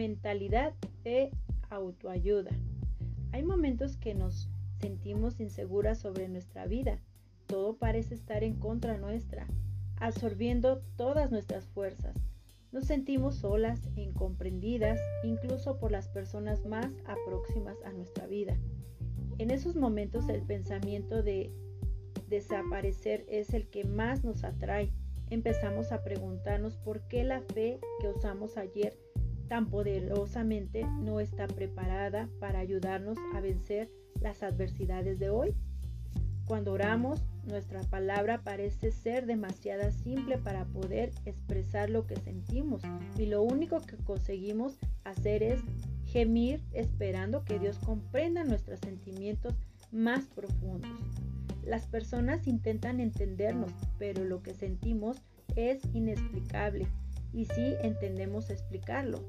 mentalidad de autoayuda. Hay momentos que nos sentimos inseguras sobre nuestra vida. Todo parece estar en contra nuestra, absorbiendo todas nuestras fuerzas. Nos sentimos solas incomprendidas, incluso por las personas más próximas a nuestra vida. En esos momentos el pensamiento de desaparecer es el que más nos atrae. Empezamos a preguntarnos por qué la fe que usamos ayer tan poderosamente no está preparada para ayudarnos a vencer las adversidades de hoy. Cuando oramos, nuestra palabra parece ser demasiado simple para poder expresar lo que sentimos y lo único que conseguimos hacer es gemir esperando que Dios comprenda nuestros sentimientos más profundos. Las personas intentan entendernos, pero lo que sentimos es inexplicable y sí entendemos explicarlo.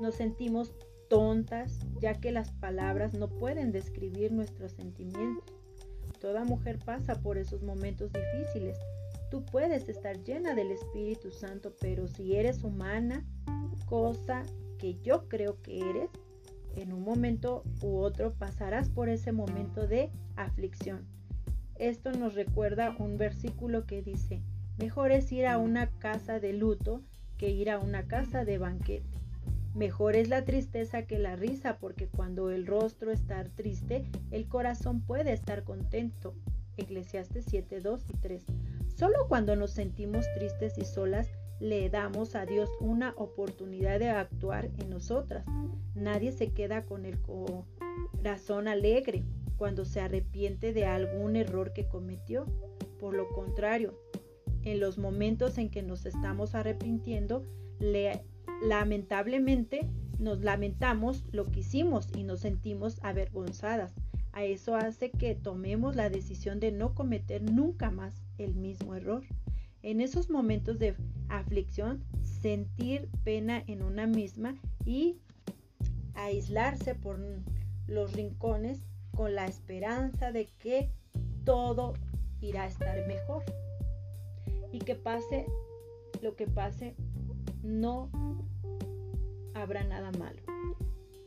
Nos sentimos tontas ya que las palabras no pueden describir nuestros sentimientos. Toda mujer pasa por esos momentos difíciles. Tú puedes estar llena del Espíritu Santo, pero si eres humana, cosa que yo creo que eres, en un momento u otro pasarás por ese momento de aflicción. Esto nos recuerda un versículo que dice, mejor es ir a una casa de luto que ir a una casa de banquete. Mejor es la tristeza que la risa, porque cuando el rostro está triste, el corazón puede estar contento. Eclesiastes 7, 2 y 3. Solo cuando nos sentimos tristes y solas, le damos a Dios una oportunidad de actuar en nosotras. Nadie se queda con el corazón alegre cuando se arrepiente de algún error que cometió. Por lo contrario, en los momentos en que nos estamos arrepintiendo, le, lamentablemente nos lamentamos lo que hicimos y nos sentimos avergonzadas. A eso hace que tomemos la decisión de no cometer nunca más el mismo error. En esos momentos de aflicción, sentir pena en una misma y aislarse por los rincones con la esperanza de que todo irá a estar mejor y que pase lo que pase, no habrá nada malo.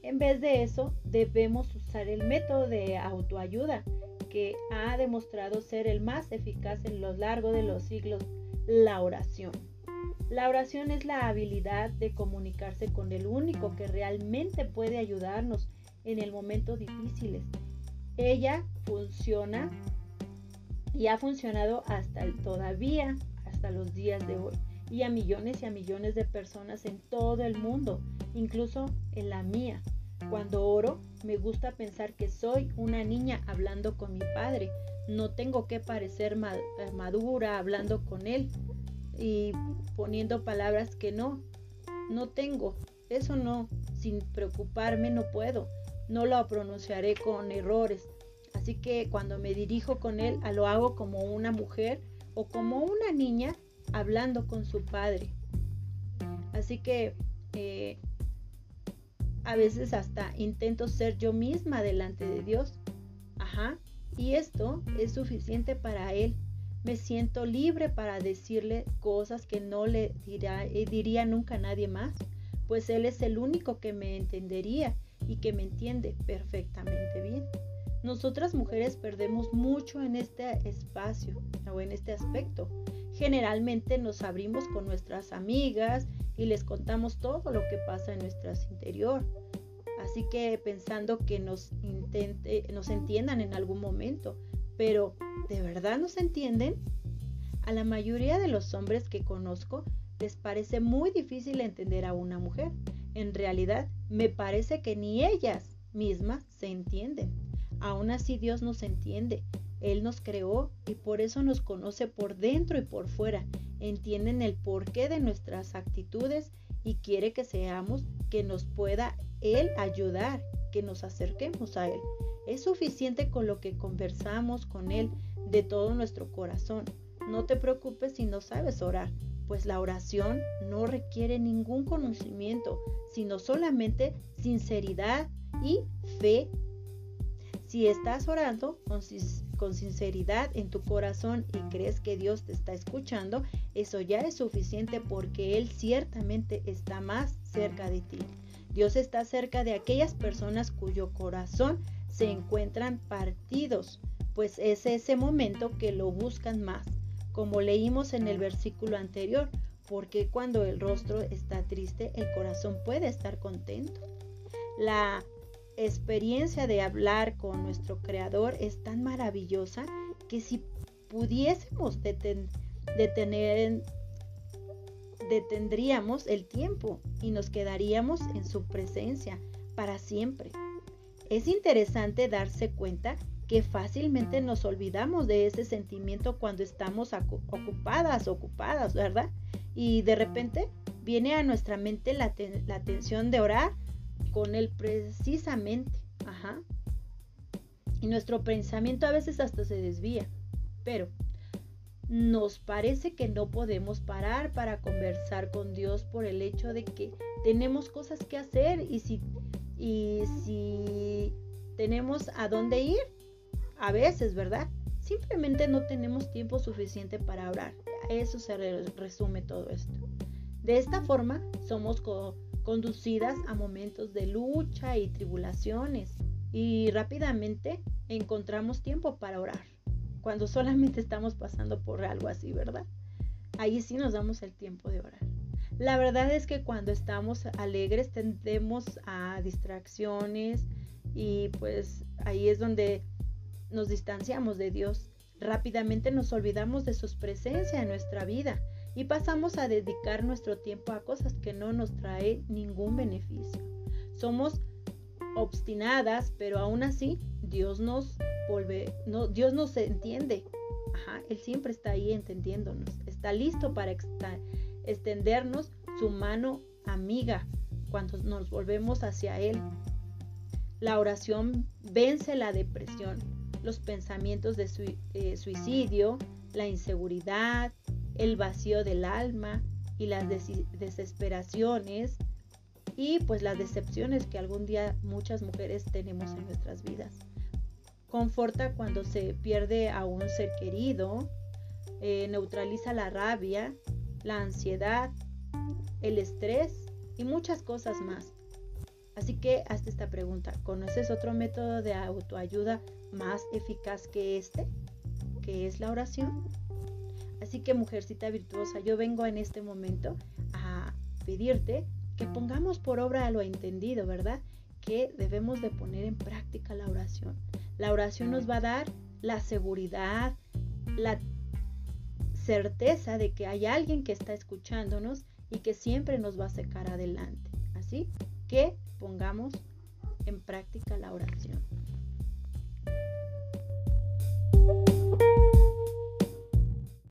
En vez de eso, debemos usar el método de autoayuda que ha demostrado ser el más eficaz en lo largo de los siglos, la oración. La oración es la habilidad de comunicarse con el único que realmente puede ayudarnos en el momento difíciles ella funciona y ha funcionado hasta el, todavía, hasta los días de hoy, y a millones y a millones de personas en todo el mundo, incluso en la mía. Cuando oro, me gusta pensar que soy una niña hablando con mi padre. No tengo que parecer eh, madura hablando con él y poniendo palabras que no, no tengo. Eso no, sin preocuparme no puedo no lo pronunciaré con errores. Así que cuando me dirijo con él, lo hago como una mujer o como una niña hablando con su padre. Así que eh, a veces hasta intento ser yo misma delante de Dios. Ajá. Y esto es suficiente para Él. Me siento libre para decirle cosas que no le eh, diría nunca a nadie más, pues Él es el único que me entendería y que me entiende perfectamente bien. Nosotras mujeres perdemos mucho en este espacio o en este aspecto. Generalmente nos abrimos con nuestras amigas y les contamos todo lo que pasa en nuestro interior. Así que pensando que nos, nos entiendan en algún momento. Pero, ¿de verdad nos entienden? A la mayoría de los hombres que conozco les parece muy difícil entender a una mujer. En realidad, me parece que ni ellas mismas se entienden. Aún así Dios nos entiende. Él nos creó y por eso nos conoce por dentro y por fuera. Entienden el porqué de nuestras actitudes y quiere que seamos que nos pueda Él ayudar, que nos acerquemos a Él. Es suficiente con lo que conversamos con Él de todo nuestro corazón. No te preocupes si no sabes orar pues la oración no requiere ningún conocimiento, sino solamente sinceridad y fe. Si estás orando con, sinceridad en tu corazón y crees que Dios te está escuchando, eso ya es suficiente porque Él ciertamente está más cerca de ti. Dios está cerca de aquellas personas cuyo corazón se encuentran partidos, pues es ese momento que lo buscan más, como leímos en el versículo anterior, porque cuando el rostro está triste, el corazón puede estar contento. La experiencia de hablar con nuestro Creador es tan maravillosa que si pudiésemos detener, detendríamos el tiempo y nos quedaríamos en su presencia para siempre. Es interesante darse cuenta que fácilmente nos olvidamos de ese sentimiento cuando estamos ocupadas, ocupadas, ¿verdad? Y de repente viene a nuestra mente la, la atención de orar con él precisamente. Ajá. Y nuestro pensamiento a veces hasta se desvía. Pero nos parece que no podemos parar para conversar con Dios por el hecho de que tenemos cosas que hacer y si, y si tenemos a dónde ir, a veces, ¿verdad? Simplemente no tenemos tiempo suficiente para orar. A eso se resume todo esto. De esta forma, somos conducidas a momentos de lucha y tribulaciones y rápidamente encontramos tiempo para orar. Cuando solamente estamos pasando por algo así, ¿verdad? Ahí sí nos damos el tiempo de orar. La verdad es que cuando estamos alegres tendemos a distracciones y pues ahí es donde nos distanciamos de Dios. Rápidamente nos olvidamos de su presencia en nuestra vida y pasamos a dedicar nuestro tiempo a cosas que no nos traen ningún beneficio. Somos obstinadas, pero aún así Dios nos vuelve, no, Dios nos entiende. Ajá, Él siempre está ahí entendiéndonos. Está listo para extendernos su mano amiga cuando nos volvemos hacia Él. La oración vence la depresión, los pensamientos de suicidio, la inseguridad, el vacío del alma y las desesperaciones y pues las decepciones que algún día muchas mujeres tenemos en nuestras vidas. Conforta cuando se pierde a un ser querido, eh, neutraliza la rabia, la ansiedad, el estrés y muchas cosas más. Así que hazte esta pregunta, ¿conoces otro método de autoayuda más eficaz que este? Que es la oración. Así que mujercita virtuosa, yo vengo en este momento a pedirte que pongamos por obra lo entendido, ¿verdad? Que debemos de poner en práctica la oración. La oración nos va a dar la seguridad, la certeza de que hay alguien que está escuchándonos y que siempre nos va a sacar adelante. Así que pongamos en práctica la oración.